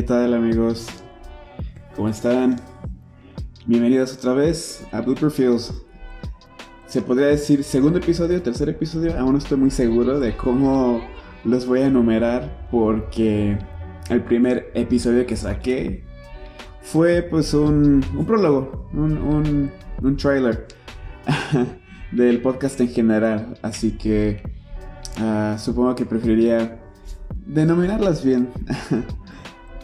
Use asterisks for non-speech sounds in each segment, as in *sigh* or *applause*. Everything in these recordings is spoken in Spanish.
¿Qué tal amigos? ¿Cómo están? Bienvenidos otra vez a Blooper Fields. Se podría decir segundo episodio, tercer episodio, aún no estoy muy seguro de cómo los voy a enumerar porque el primer episodio que saqué fue pues un, un prólogo, un, un, un trailer *laughs* del podcast en general, así que uh, supongo que preferiría denominarlas bien *laughs*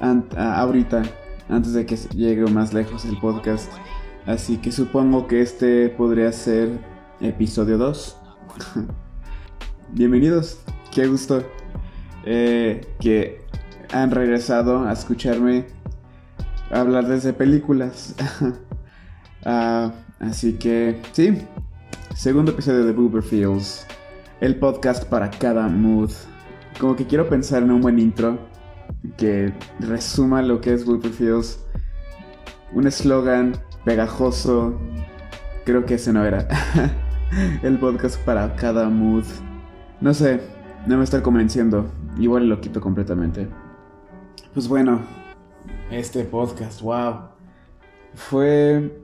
ahorita, antes de que llegue más lejos el podcast. Así que supongo que este podría ser episodio 2. *laughs* Bienvenidos, qué gusto eh, que han regresado a escucharme hablar desde películas. uh, *laughs* así que, sí, segundo episodio de Boober Fields, el podcast para cada mood. Como que quiero pensar en un buen intro que resuma lo que es Fields. Un eslogan pegajoso. Creo que ese no era. *laughs* el podcast para cada mood. No sé, no me está convenciendo. Igual lo quito completamente. Pues bueno, este podcast, wow. Fue.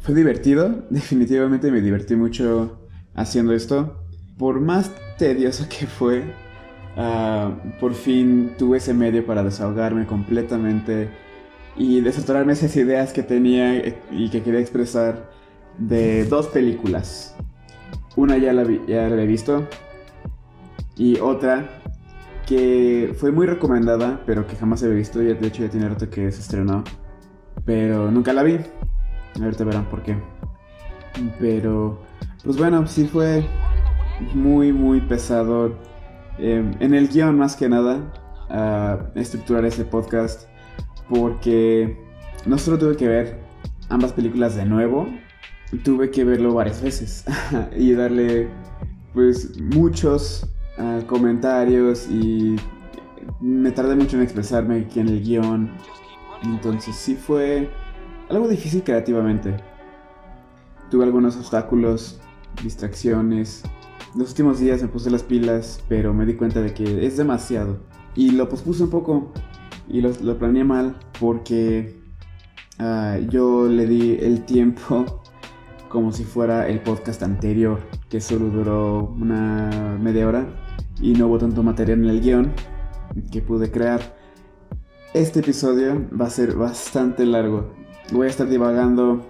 Fue divertido. *laughs* Definitivamente me divertí mucho haciendo esto. Por más tedioso que fue, uh, por fin tuve ese medio para desahogarme completamente y desatorarme esas ideas que tenía y que quería expresar de dos películas. Una ya la, ya la he visto y otra que fue muy recomendada, pero que jamás he visto. Ya, de hecho, ya tiene rato que se estrenó. Pero nunca la vi. Ahorita verán por qué. Pero, pues bueno, sí fue muy, muy pesado. Eh, en el guion, más que nada, estructurar este podcast. Porque no solo tuve que ver ambas películas de nuevo, tuve que verlo varias veces. *laughs* y darle, pues, muchos comentarios y me tardé mucho en expresarme aquí en el guion. Entonces sí fue algo difícil creativamente. Tuve algunos obstáculos, distracciones. Los últimos días me puse las pilas, pero me di cuenta de que es demasiado. Y lo pospuse un poco y lo, lo planeé mal porque uh, yo le di el tiempo *laughs* como si fuera el podcast anterior, que solo duró una media hora y no hubo tanto material en el guion que pude crear. Este episodio va a ser bastante largo. Voy a estar divagando,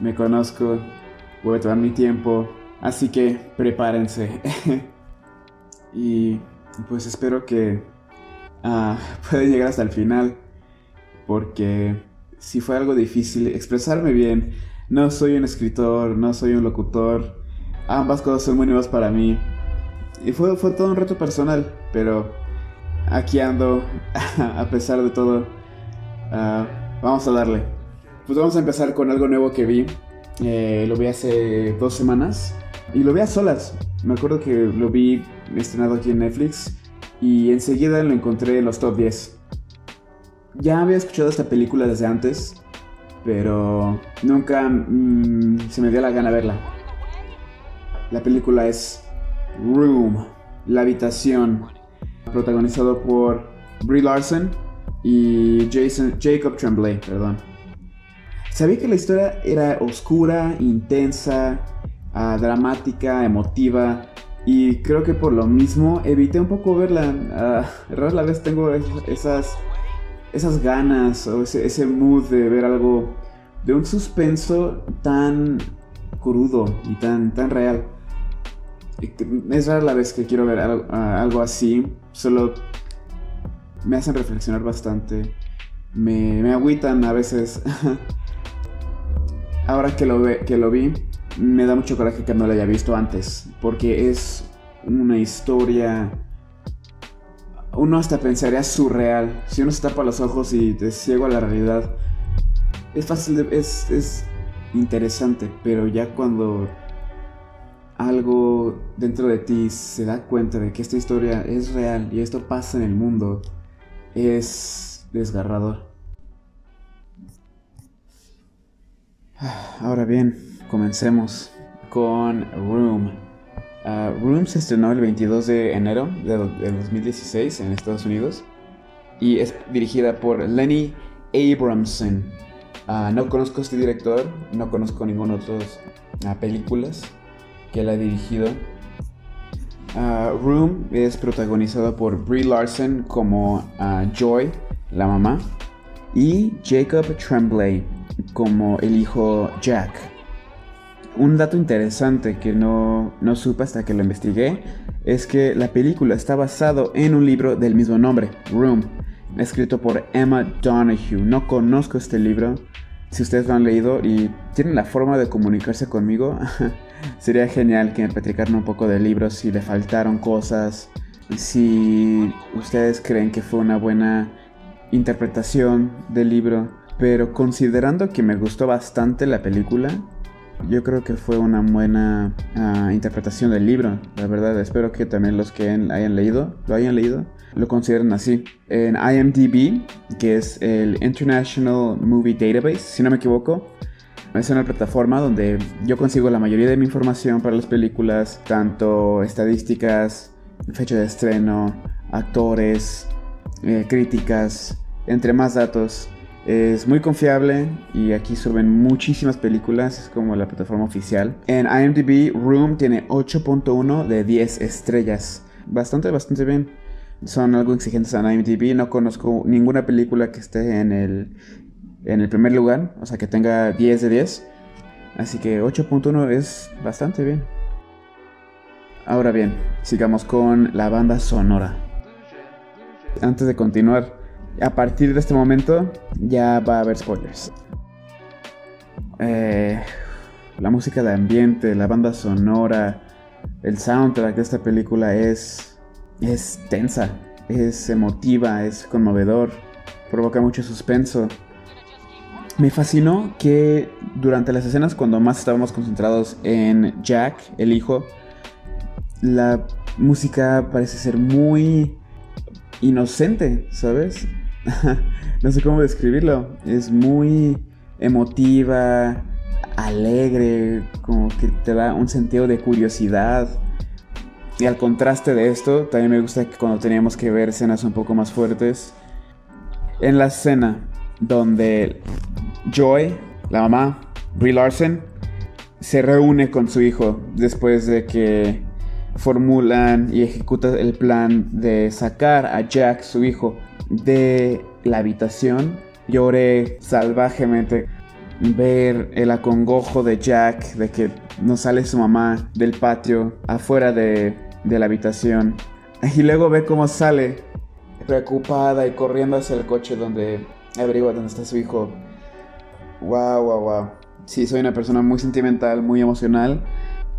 me conozco, voy a tomar mi tiempo, así que prepárense. *laughs* y pues espero que *laughs* uh, puedan llegar hasta el final, porque si fue algo difícil expresarme bien, no soy un escritor, no soy un locutor, ambas cosas son muy nuevas para mí y fue, fue todo un reto personal, pero aquí ando, *laughs* a pesar de todo. Ah, vamos a darle. Pues vamos a empezar con algo nuevo que vi. Eh, lo vi hace dos semanas y lo vi a solas. Me acuerdo que lo vi estrenado aquí en Netflix y enseguida lo encontré en los top 10. Ya había escuchado esta película desde antes, pero nunca mm, se me dio la gana verla. La película es Room, La Habitación, protagonizado por Brie Larson y Jason, Jacob Tremblay, perdón. Sabía que la historia era oscura, intensa, uh, dramática, emotiva y creo que por lo mismo evité un poco verla. Uh, rara la vez tengo esas, esas ganas o ese, ese mood de ver algo de un suspenso tan crudo y tan, tan real. Es rara la vez que quiero ver algo, así. Solo me hacen reflexionar bastante. Me, me agüitan a veces. *laughs* Ahora que lo, que lo vi, me da mucho coraje que no lo haya visto antes. Porque es una historia. Uno hasta pensaría surreal. Si uno se tapa los ojos y te ciego a la realidad. Es fácil de. Es, es interesante. Pero ya cuando algo dentro de ti se da cuenta de que esta historia es real y esto pasa en el mundo, es desgarrador. *sighs* Ahora bien, comencemos con Room. Uh, Room se estrenó el 22 de enero de, 2016 en Estados Unidos. y es dirigida por Lenny Abramson. Ah, no conozco a este director, no conozco ninguna otra uh, películas que él ha dirigido. Ah, Room es protagonizado por Brie Larson como Joy, la mamá, y Jacob Tremblay como el hijo Jack. Un dato interesante que no, no supe hasta que lo investigué es que la película está basado en un libro del mismo nombre, Room, escrito por Emma Donahue. No conozco este libro. Si ustedes lo han leído y tienen la forma de comunicarse conmigo, *laughs* sería genial que me platicaran un poco del libro si le faltaron cosas, si ustedes creen que fue una buena interpretación del libro. Pero considerando que me gustó bastante la película, yo creo que fue una buena ah, interpretación del libro, la verdad. Espero que también los que hayan leído, lo hayan leído, lo consideren así. En IMDb, que es el International Movie Database, si no me equivoco, es una plataforma donde yo consigo la mayoría de mi información para las películas, tanto estadísticas, fecha de estreno, actores, eh, críticas, entre más datos. Es muy confiable y aquí suben muchísimas películas, es como la plataforma oficial. En IMDb, Room tiene 8.1 de 10 estrellas. Bastante, bastante bien. Son algo exigentes en IMDb, no conozco ninguna película que esté en el, en el primer lugar, o sea que tenga 10 de 10. Así que 8.1 es bastante bien. Ahora bien, sigamos con la banda sonora. Antes de continuar, a partir de este momento ya va a haber spoilers. Eh, la música de ambiente, la banda sonora, el soundtrack de esta película es, es tensa, es emotiva, es conmovedor, provoca mucho suspenso. Me fascinó que durante las escenas cuando más estábamos concentrados en Jack, el hijo, la música parece ser muy inocente, ¿sabes? *laughs* no sé cómo describirlo. Es muy emotiva, alegre, como que te da un sentido de curiosidad. Y al contraste de esto, también me gusta que cuando teníamos que ver escenas un poco más fuertes, en la escena donde Joy, la mamá, Brie Larson, se reúne con su hijo después de que formulan y ejecutan el plan de sacar a Jack, su hijo, de la habitación. Lloré salvajemente ver el acongojo de Jack, de que no sale su mamá del patio afuera de, la habitación. Y luego ve cómo sale preocupada y corriendo hacia el coche donde averigua dónde está su hijo. Wow, wow, wow. Sí, soy una persona muy sentimental, muy emocional.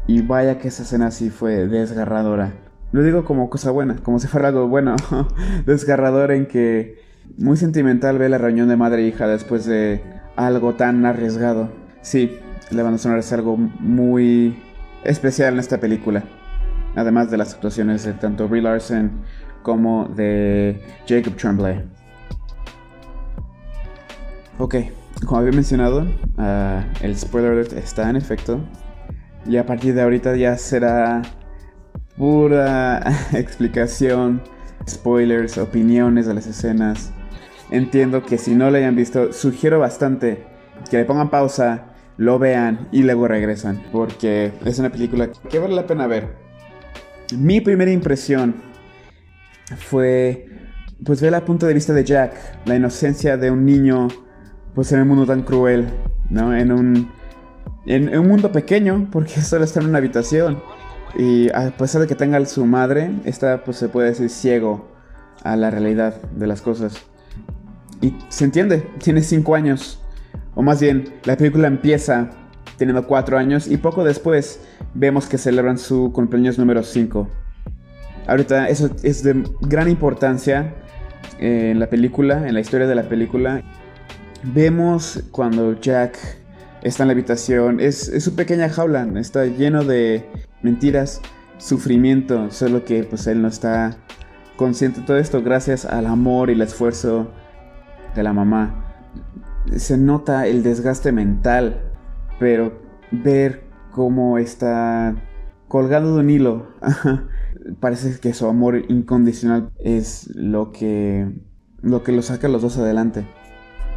Y vaya que esa escena sí fue desgarradora. Lo digo como cosa buena, como si fuera algo bueno. *laughs* Desgarrador en que muy sentimental ve la reunión de madre e hija después de algo tan arriesgado. Sí, la banda sonora es algo muy especial en esta película. Además de las actuaciones de tanto Brie Larson como de Jacob Tremblay. Ok, como había mencionado, ah, el spoiler alert está en efecto. Y a partir de ahorita ya será pura *laughs* explicación, spoilers, opiniones de las escenas. Entiendo que si no lo hayan visto, sugiero bastante que le pongan pausa, lo vean y luego regresan, porque es una película que vale la pena ver. Mi primera impresión fue pues ver el punto de vista de Jack, la inocencia de un niño pues en un mundo tan cruel, ¿no? En un en, un mundo pequeño, porque *laughs* solo está en una habitación. Y a pesar de que tenga su madre, está, pues se puede decir, ciego a la realidad de las cosas. Y se entiende, tiene 5 años. O más bien, la película empieza teniendo 4 años y poco después vemos que celebran su cumpleaños número 5. Ahorita eso es de gran importancia en la película, en la historia de la película. Vemos cuando Jack está en la habitación, es, es su pequeña jaula, está lleno de mentiras, sufrimiento, solo que pues él no está consciente de todo esto gracias al amor y el esfuerzo de la mamá. Se nota el desgaste mental, pero ver cómo está colgado de un hilo, *laughs* parece que su amor incondicional es lo que lo que los saca los dos adelante.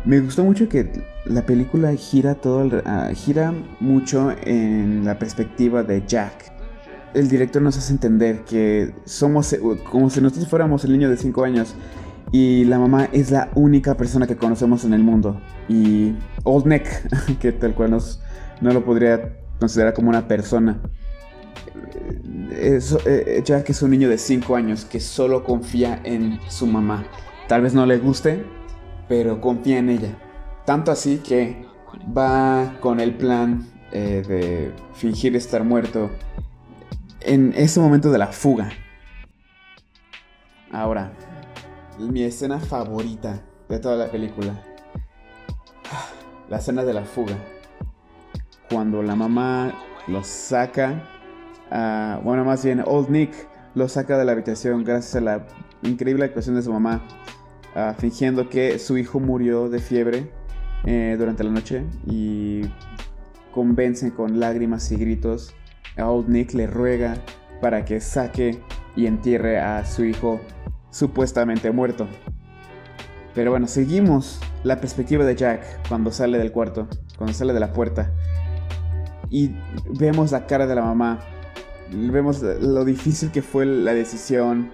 Me gustó mucho que la película gira todo ah, gira mucho en la perspectiva de Jack. El director nos hace entender que somos eh, como si nosotros fuéramos el niño de 5 años y la mamá es la única persona que conocemos en el mundo. Y Old Nick, *laughs* que tal cual nos, no lo podría considerar como una persona. Es, eh, Jack es un niño de 5 años que solo confía en su mamá. Tal vez no le guste, pero confía en ella. Tanto así que va con el plan eh, de fingir estar muerto en ese momento de la fuga. Ahora, mi escena favorita de toda la película. La escena de la fuga. Cuando la mamá lo saca, bueno, más bien Old Nick lo saca de la habitación gracias a la increíble actuación de su mamá fingiendo que su hijo murió de fiebre eh, durante la noche y convencen con lágrimas y gritos. Old Nick le ruega para que saque y entierre a su hijo supuestamente muerto. Pero bueno, seguimos la perspectiva de Jack cuando sale del cuarto, cuando sale de la puerta. Y vemos la cara de la mamá. Vemos lo difícil que fue la decisión,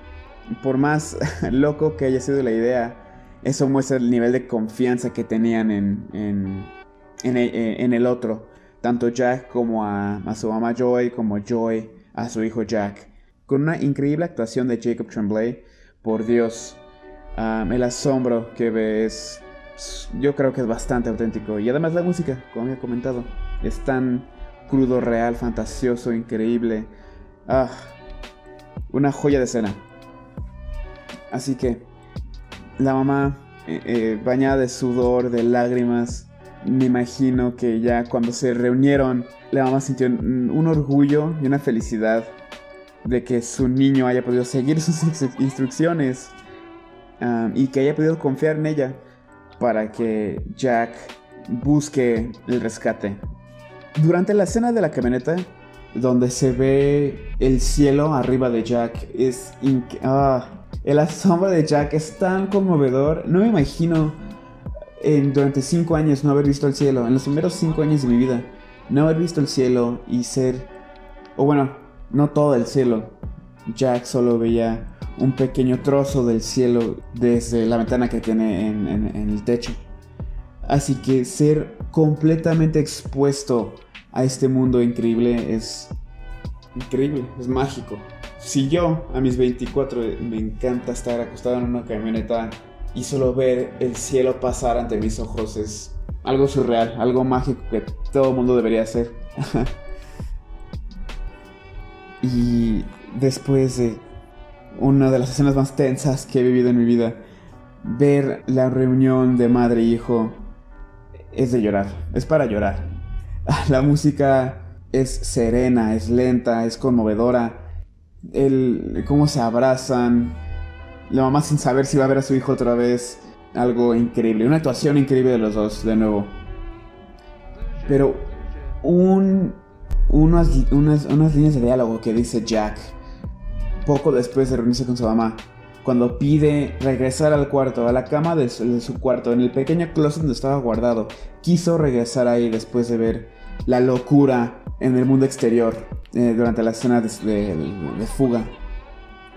por más *laughs* loco que haya sido la idea, eso muestra el nivel de confianza que tenían en, en, en, el otro. Tanto Jack como a, su mamá Joy, como Joy a su hijo Jack. Con una increíble actuación de Jacob Tremblay, por Dios, el asombro que ves, yo creo que es bastante auténtico. Y además la música, como he comentado, es tan crudo, real, fantasioso, increíble. Ah, una joya de escena. Así que la mamá, eh, eh, bañada de sudor, de lágrimas, me imagino que ya cuando se reunieron, la mamá sintió un orgullo y una felicidad de que su niño haya podido seguir sus instrucciones y que haya podido confiar en ella para que Jack busque el rescate. Durante la escena de la camioneta, donde se ve el cielo arriba de Jack, es... Ah, el asombro de Jack es tan conmovedor. No me imagino durante cinco años no haber visto el cielo. En los primeros cinco años de mi vida, no haber visto el cielo y ser. O bueno, no todo el cielo. Jack solo veía un pequeño trozo del cielo desde la ventana que tiene en, en el techo. Así que ser completamente expuesto a este mundo increíble es increíble, es mágico si yo a mis 24 me encanta estar acostado en una camioneta y solo ver el cielo pasar ante mis ojos es algo surreal, algo mágico que todo mundo debería hacer. *laughs* y después de una de las escenas más tensas que he vivido en mi vida, ver la reunión de madre e hijo es de llorar, es para llorar. *laughs* La música es serena, es lenta, es conmovedora el cómo se abrazan, la mamá sin saber si va a ver a su hijo otra vez, algo increíble, una actuación increíble de los dos, de nuevo. Pero un, unas, unas, unas líneas de diálogo que dice Jack poco después de reunirse con su mamá, cuando pide regresar al cuarto, a la cama de su, de su, cuarto, en el pequeño closet donde estaba guardado. Quiso regresar ahí después de ver la locura en el mundo exterior eh, durante la escena de, fuga.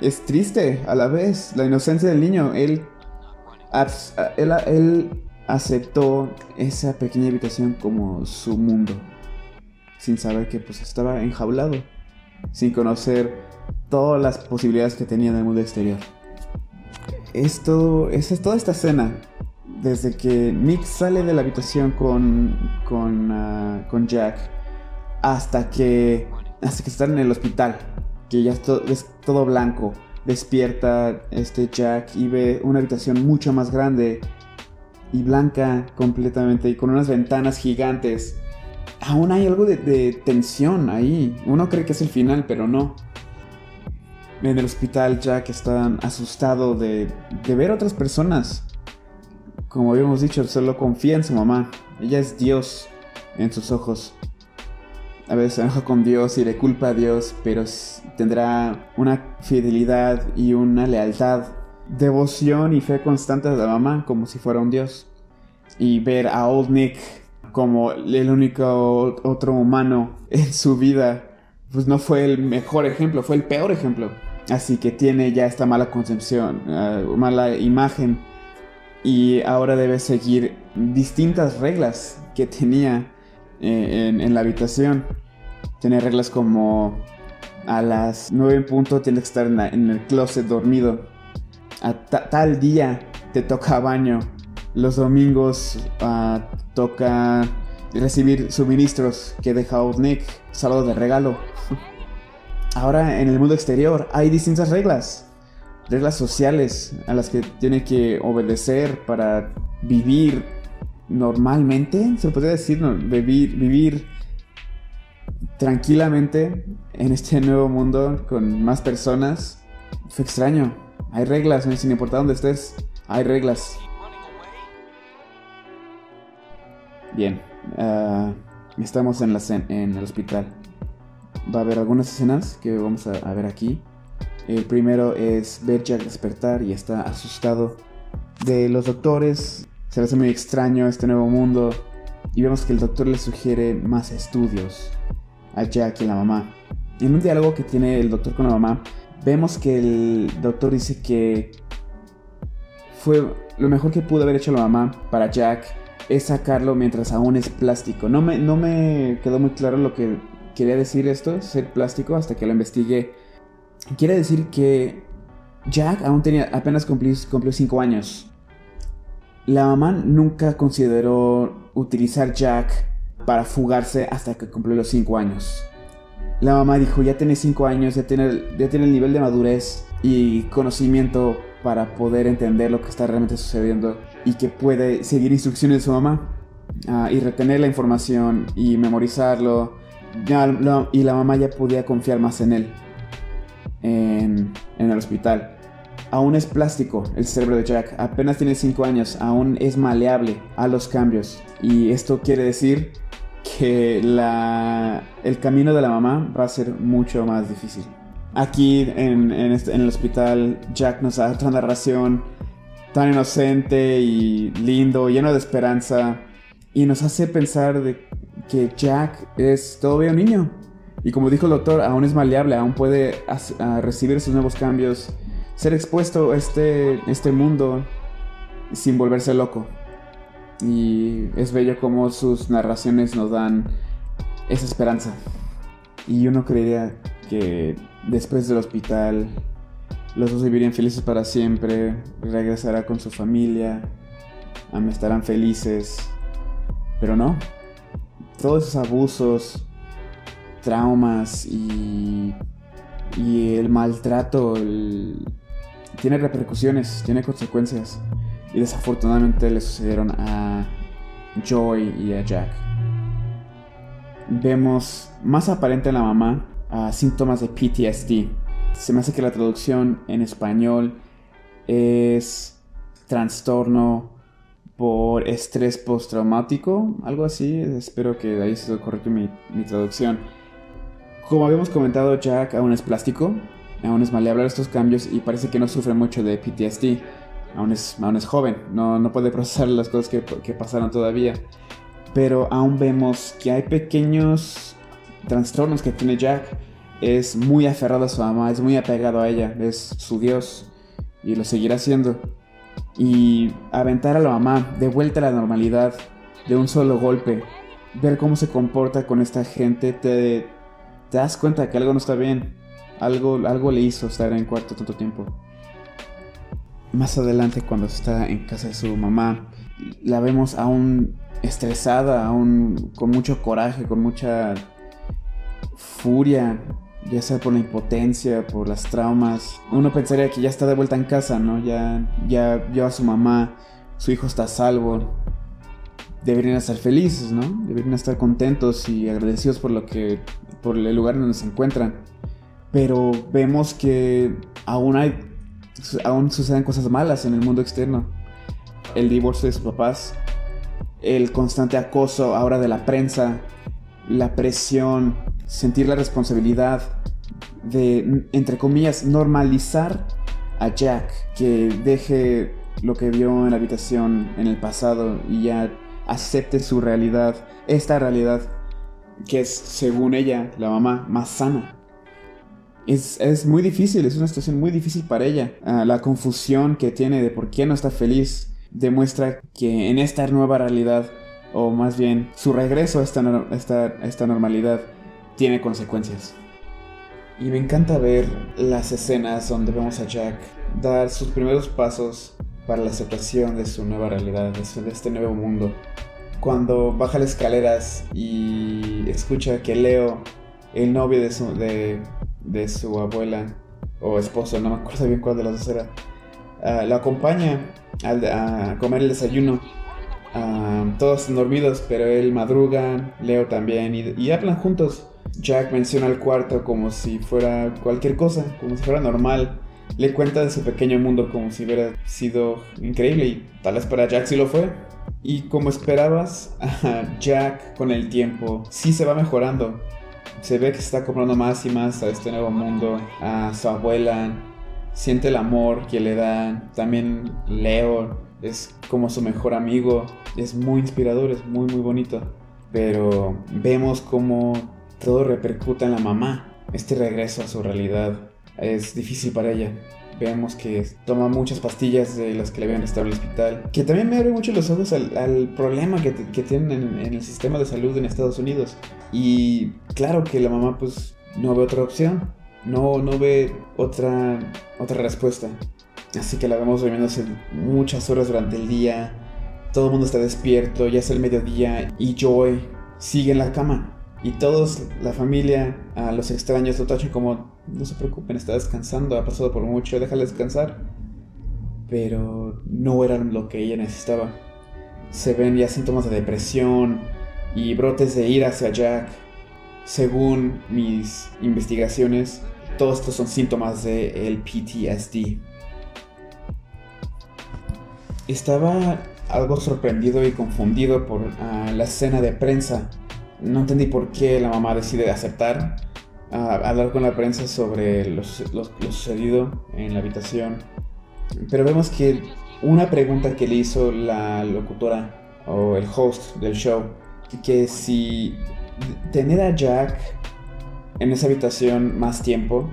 Es triste a la vez la inocencia del niño. Él, él, él aceptó esa pequeña habitación como su mundo, sin saber que pues estaba enjaulado, sin conocer todas las posibilidades que tenía en el mundo exterior. Esto, es toda esta escena desde que Nick sale de la habitación con, ah, con Jack hasta que, hasta que están en el hospital, que ya es, todo blanco. Despierta este Jack y ve una habitación mucho más grande y blanca completamente y con unas ventanas gigantes. Aún hay algo de, tensión ahí. Uno cree que es el final, pero no. En el hospital Jack está asustado de, de ver otras personas como habíamos dicho, solo confía en su mamá. Ella es Dios en sus ojos. A veces se con Dios y le culpa a Dios, pero tendrá una fidelidad y una lealtad devoción y fe constante de la mamá como si fuera un dios. Y ver a Old Nick como el único otro humano en su vida, pues no fue el mejor ejemplo, fue el peor ejemplo. Así que tiene ya esta mala concepción, eh, mala imagen. Y ahora debe seguir distintas reglas que tenía eh, en, la habitación. Tiene reglas como a las 9 en punto tienes que estar en, el closet dormido. A tal día te toca baño. Los domingos uh, toca recibir suministros que deja Nick, sábado de regalo. *laughs* Ahora en el mundo exterior hay distintas reglas. Reglas sociales a las que tiene que obedecer para vivir normalmente, se podría decir, vivir, tranquilamente en este *laughs* nuevo mundo con más personas. Fue extraño. Hay reglas, sin importar dónde estés, hay reglas. Bien, ah, estamos en, la, en el hospital. Va a haber algunas escenas que vamos a, ver aquí. El primero es ver Jack despertar y está asustado de los doctores. Se le hace muy extraño este nuevo mundo. Y vemos que el doctor le sugiere más estudios a Jack y la mamá. En un diálogo que tiene el doctor con la mamá, vemos que el doctor dice que fue lo mejor que pudo haber hecho la mamá para Jack es sacarlo mientras aún es plástico. No me, no me quedó muy claro lo que quería decir esto, ser plástico, hasta que lo investigué. Quiere decir que Jack aún tenía, apenas cumplió 5 años. La mamá nunca consideró utilizar Jack para fugarse hasta que cumplió los 5 años. La mamá dijo, ya tiene 5 años, ya tiene, el nivel de madurez y conocimiento para poder entender lo que está realmente sucediendo y que puede seguir instrucciones de su mamá ah, y retener la información y memorizarlo. y la mamá ya podía confiar más en él en el hospital. Aún es plástico el cerebro de Jack, apenas tiene 5 años, aún es maleable a los cambios. Y esto quiere decir que el camino de la mamá va a ser mucho más difícil. Aquí en, este, el hospital, Jack nos da otra narración tan inocente y lindo, lleno de esperanza, y nos hace pensar de que Jack es todavía un niño. Y como dijo el doctor, aún es maleable, aún puede recibir sus nuevos cambios, ser expuesto a este, este mundo sin volverse loco. Y es bello como sus narraciones nos dan esa esperanza. Y uno creería que después del hospital los dos vivirían felices para siempre, regresará con su familia, estarán felices. Pero no. Todos esos abusos, traumas y, y el maltrato tiene repercusiones, tiene consecuencias. Y desafortunadamente le sucedieron a Joy y a Jack. Vemos más aparente en la mamá a síntomas de PTSD. Se me hace que la traducción en español es trastorno por estrés postraumático, algo así. Espero que de ahí se correcto mi, mi traducción. Como habíamos comentado, Jack aún es plástico, aún es maleable a estos cambios y parece que no sufre mucho de PTSD aún es, aún es joven, no, no puede *laughs* procesar las cosas que, que pasaron todavía. Pero aún vemos que hay pequeños trastornos que tiene Jack. Es muy aferrado a su mamá, es muy apegado a ella, es su Dios y lo seguirá siendo. Y aventar a la mamá de vuelta a la normalidad de un solo golpe, ver cómo se comporta con esta gente, te, te das cuenta que algo no está bien. Algo, algo le hizo estar en cuarto tanto tiempo. Más adelante cuando está en casa de su mamá, la vemos aún estresada, aún con mucho coraje, con mucha furia, ya sea por la impotencia, por las traumas. Uno pensaría que ya está de vuelta en casa, ¿no? Ya, ya vio a su mamá, su hijo está a salvo. Deberían estar felices, ¿no? Deberían estar contentos y agradecidos por lo que, por el lugar donde se encuentran. Pero vemos que aún hay aún suceden cosas malas en el mundo externo. El divorcio de sus papás, el constante acoso ahora de la prensa, la presión, sentir la responsabilidad de, entre comillas, normalizar a Jack que deje lo que vio en la habitación en el pasado y ya acepte su realidad, esta realidad que es, según ella, la mamá más sana. Es, muy difícil, es una situación muy difícil para ella. Ah, la confusión que tiene de por qué no está feliz demuestra que en esta nueva realidad, o más bien su regreso a esta, esta, esta normalidad, tiene consecuencias. Y me encanta ver las escenas donde vemos a Jack dar sus primeros pasos para la aceptación de su nueva realidad, de, este nuevo mundo. Cuando baja las escaleras y escucha que Leo, el novio de su, de, su abuela o esposo, no me acuerdo bien cuál de las dos era, uh, lo acompaña a, comer el desayuno. Ah, todos dormidos, pero él madruga, Leo también, y, y hablan juntos. Jack menciona el cuarto como si fuera cualquier cosa, como si fuera normal. Le cuenta de su pequeño mundo como si hubiera sido increíble y tal vez para Jack sí lo fue. Y como esperabas, *laughs* Jack con el tiempo sí se va mejorando. Se ve que se está comprando más y más a este nuevo mundo, a su abuela. Siente el amor que le dan. También Leo es como su mejor amigo. Es muy inspirador, es muy muy bonito. Pero vemos como todo repercuta en la mamá. Este regreso a su realidad es difícil para ella. Vemos que toma muchas pastillas de las que le habían en el hospital. Que también me abre mucho los ojos al, problema que, tienen en, el sistema de salud en Estados Unidos. Y claro que la mamá pues no ve otra opción. No, no ve otra, otra respuesta. Así que la vemos durmiéndose muchas horas durante el día. Todo el mundo está despierto, ya es el mediodía y Joy sigue en la cama. Y todos, la familia, a los extraños, lo tachan como, no se preocupen, está descansando, ha pasado por mucho, déjale descansar. Pero no eran lo que ella necesitaba. Se ven ya síntomas de depresión y brotes de ira hacia Jack. Según mis investigaciones, todos estos son síntomas de el PTSD. Estaba algo sorprendido y confundido por ah, la escena de prensa no entendí por qué la mamá decide aceptar hablar con la prensa sobre lo, sucedido en la habitación. Pero vemos que una pregunta que le hizo la locutora o el host del show, que si tener a Jack en esa habitación más tiempo,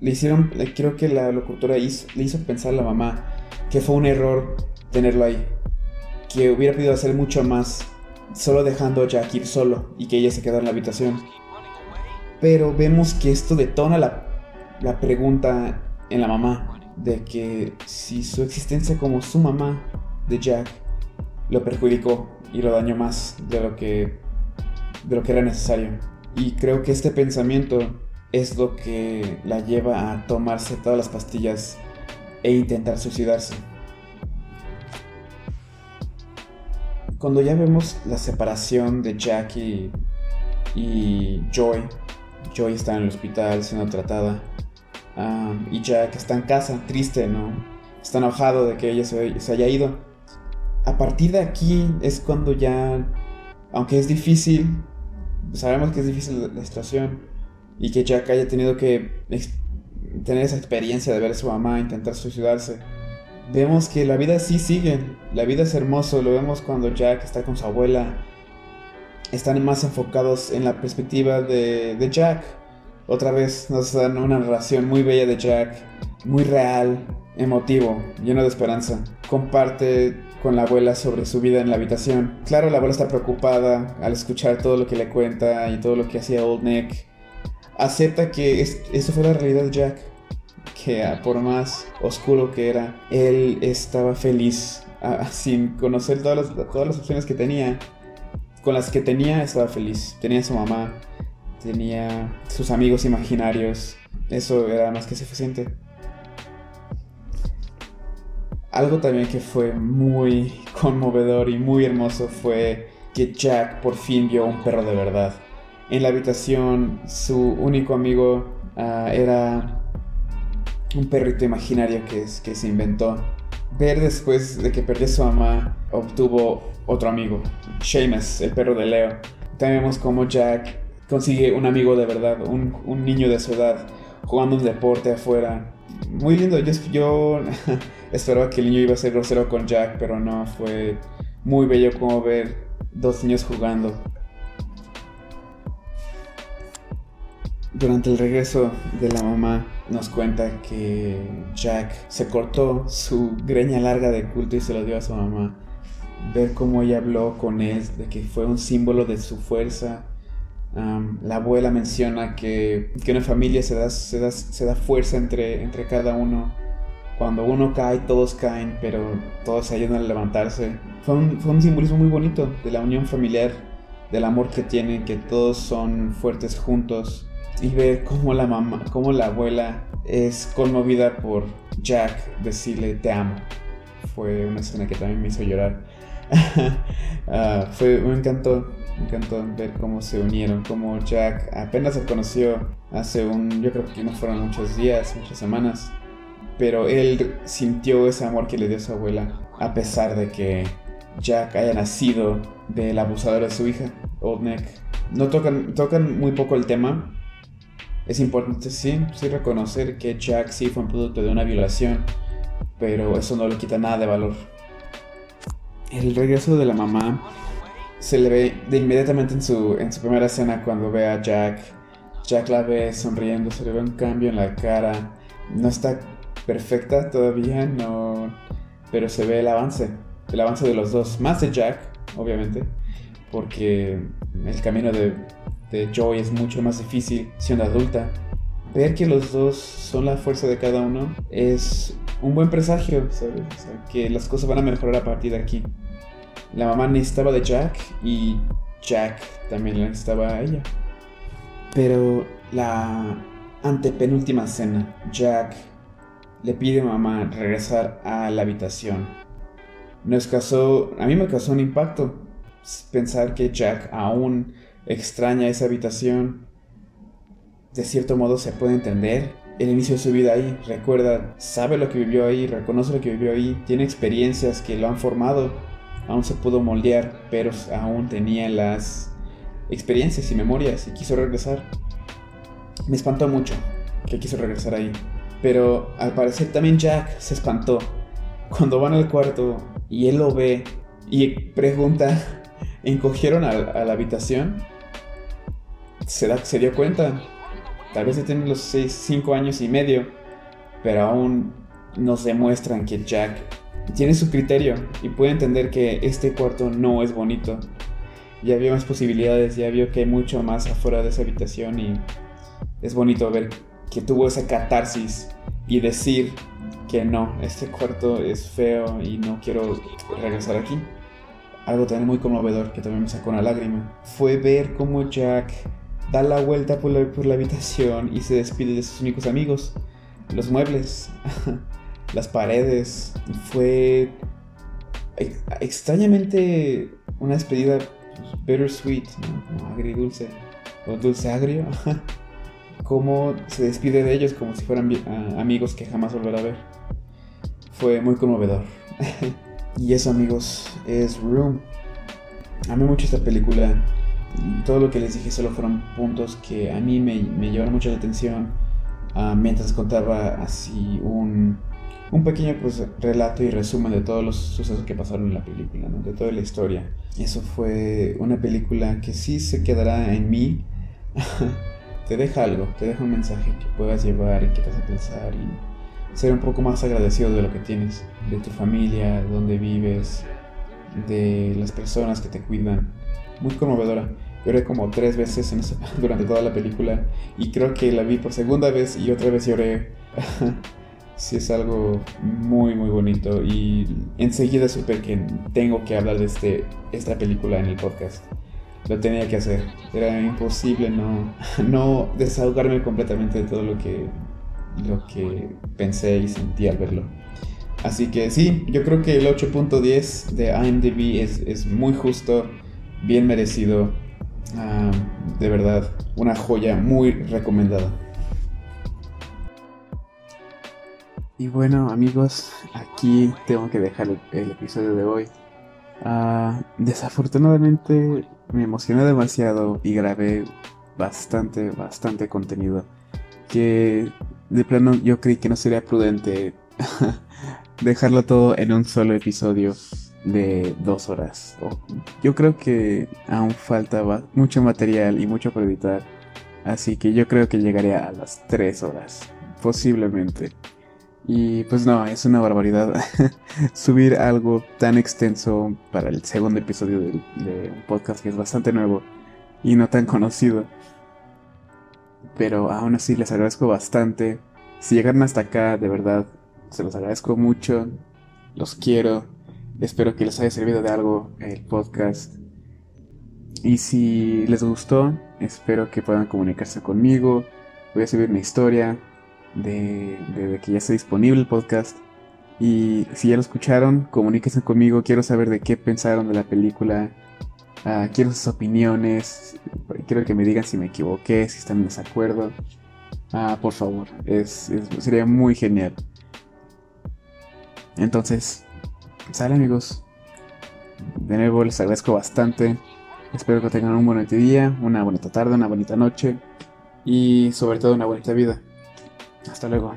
le hicieron, creo que la locutora le hizo pensar a la mamá que fue un error tenerlo ahí, que hubiera podido hacer mucho más solo dejando a Jack ir solo y que ella se quedara en la habitación. Pero vemos que esto detona la, la pregunta en la mamá de que si su existencia como su mamá de Jack lo perjudicó y lo dañó más de lo que de lo que era necesario. Y creo que este pensamiento es lo que la lleva a tomarse todas las pastillas e intentar suicidarse. cuando ya vemos la separación de Jackie y Joy, Joy está en el hospital siendo tratada y Jack está en casa, triste, ¿no? Está enojado de que ella se, se haya ido. A partir de aquí es cuando ya, aunque es difícil, sabemos que es difícil la situación y que Jack haya tenido que tener esa experiencia de ver a su mamá intentar suicidarse vemos que la vida sí sigue, la vida es hermoso, lo vemos cuando Jack está con su abuela, están más enfocados en la perspectiva de, Jack. Otra vez nos dan una narración muy bella de Jack, muy real, emotivo, lleno de esperanza. Comparte con la abuela sobre su vida en la habitación. Claro, la abuela está preocupada al escuchar todo lo que le cuenta y todo lo que hacía Old Nick. Acepta que eso fue la realidad de Jack que por más oscuro que era, él estaba feliz ah, *laughs* sin conocer todas las, todas las opciones que tenía. Con las que tenía estaba feliz. Tenía su mamá, tenía sus amigos imaginarios. Eso era más que suficiente. Algo también que fue muy *laughs* conmovedor y muy hermoso fue que Jack por fin vio un perro de verdad. En la habitación su único amigo ah, era un perrito imaginario que, se inventó. Ver después de que perdió a su mamá, obtuvo otro amigo, Seamus, el perro de Leo. También vemos cómo Jack consigue un amigo de verdad, un, niño de su edad, jugando un deporte afuera. Muy lindo, yo, yo *laughs* esperaba que el niño iba a ser grosero con Jack, pero no, fue muy bello como ver dos niños jugando. Durante el regreso de la mamá nos cuenta que Jack se cortó su greña larga de culto y se lo dio a su mamá. Ver cómo ella habló con él, de que fue un símbolo de su fuerza. la abuela menciona que, que una familia se da, se da, se da fuerza entre, entre cada uno. Cuando uno cae, todos caen, pero todos se ayudan a levantarse. Fue un, fue un simbolismo muy bonito de la unión familiar, del amor que tienen, que todos son fuertes juntos y ver cómo la mamá, cómo la abuela es conmovida por Jack decirle te amo. Fue una escena que también me hizo llorar. *laughs* Ah, fue, me encantó, me encantó ver cómo se unieron, cómo Jack apenas se conoció hace un, yo creo que no fueron muchos días, muchas semanas, pero él sintió ese amor que le dio su abuela, a pesar de que Jack haya nacido del abusador de su hija, Old Neck. No tocan, tocan muy poco el tema, es importante sí, sí reconocer que Jack sí fue un producto de una violación, pero eso no le quita nada de valor. El regreso de la mamá se le ve de inmediatamente en su, en su primera escena cuando ve a Jack. Jack la ve sonriendo, se le ve un cambio en la cara. No está perfecta todavía, no, pero se ve el avance, el avance de los dos, más de Jack, obviamente, porque el camino de de Joy es mucho más difícil siendo adulta. Ver que los dos son la fuerza de cada uno es un buen presagio, ¿sabes? que las cosas van a mejorar a partir de aquí. La mamá necesitaba de Jack y Jack también la necesitaba a ella. Pero la antepenúltima cena, Jack le pide a mamá regresar a la habitación. Nos causó, a mí me causó un impacto pensar que Jack aún extraña esa habitación. De cierto modo se puede entender el inicio de su vida ahí. Recuerda, sabe lo que vivió ahí, reconoce lo que vivió ahí, tiene experiencias que lo han formado. Aún se pudo moldear, pero aún tenía las experiencias y memorias y quiso regresar. Me espantó mucho que quiso regresar ahí. Pero al parecer también Jack se espantó. Cuando van al cuarto y él lo ve y pregunta, ¿encogieron a, la habitación? se, dio cuenta. Tal vez ya tiene los 5 años y medio, pero aún nos demuestran que Jack tiene su criterio y puede entender que este cuarto no es bonito. Ya vio más posibilidades, ya vio que hay mucho más afuera de esa habitación y es bonito ver que tuvo esa catarsis y decir que no, este cuarto es feo y no quiero regresar aquí. Algo también muy conmovedor que también me sacó una lágrima fue ver cómo Jack da la vuelta por la, habitación y se despide de sus únicos amigos. Los muebles, *laughs* las paredes. Fue extrañamente una despedida pues, bittersweet, como agridulce o dulce agrio. *laughs* Cómo se despide de ellos como si fueran amigos que jamás volverá a ver. Fue muy conmovedor. *laughs* y eso, amigos, es Room. Amé mucho esta película todo lo que les dije solo fueron puntos que a mí me, me llevaron mucho atención uh, mientras contaba así un, un pequeño pues, relato y resumen de todos los sucesos que pasaron en la película, de toda la historia. Eso fue una película que sí se quedará en mí. *laughs* te deja algo, te deja un mensaje que puedas llevar y que te hace pensar y ser un poco más agradecido de lo que tienes, de tu familia, de donde vives, de las personas que te cuidan muy conmovedora. Lloré como tres veces en *laughs* durante toda la película y creo que la vi por segunda vez y otra vez lloré. *laughs* sí es algo muy muy bonito y enseguida supe que tengo que hablar de este, esta película en el podcast. Lo tenía que hacer. Era imposible no, *laughs* no desahogarme completamente de todo lo que, lo que pensé y sentí al verlo. Así que sí, yo creo que el 8.10 de IMDb es, es muy justo bien merecido. Ah, de verdad, una joya muy recomendada. Y bueno amigos, aquí tengo que dejar el, episodio de hoy. Ah, desafortunadamente me emocioné demasiado y grabé bastante, bastante contenido. que de plano yo creí que no sería prudente *laughs* dejarlo todo en un solo episodio de dos horas. Yo creo que aún falta mucho material y mucho por editar. Así que yo creo que llegaré a las tres horas. Posiblemente. Y pues no, es una barbaridad *laughs* subir algo tan extenso para el segundo episodio de, de, un podcast que es bastante nuevo y no tan conocido. Pero aún así les agradezco bastante. Si llegaron hasta acá, de verdad, se los agradezco mucho. Los quiero. Espero que les haya servido de algo el podcast. Y si les gustó, espero que puedan comunicarse conmigo. Voy a subir mi historia de, que ya está disponible el podcast. Y si ya lo escucharon, comuníquense conmigo. Quiero saber de qué pensaron de la película. Ah, quiero sus opiniones. Quiero que me digan si me equivoqué, si están en desacuerdo. Ah, por favor, es, sería muy genial. Entonces, sale amigos. De nuevo les agradezco bastante. Espero que tengan un bonito día, una bonita tarde, una bonita noche y sobre todo una bonita vida. Hasta luego.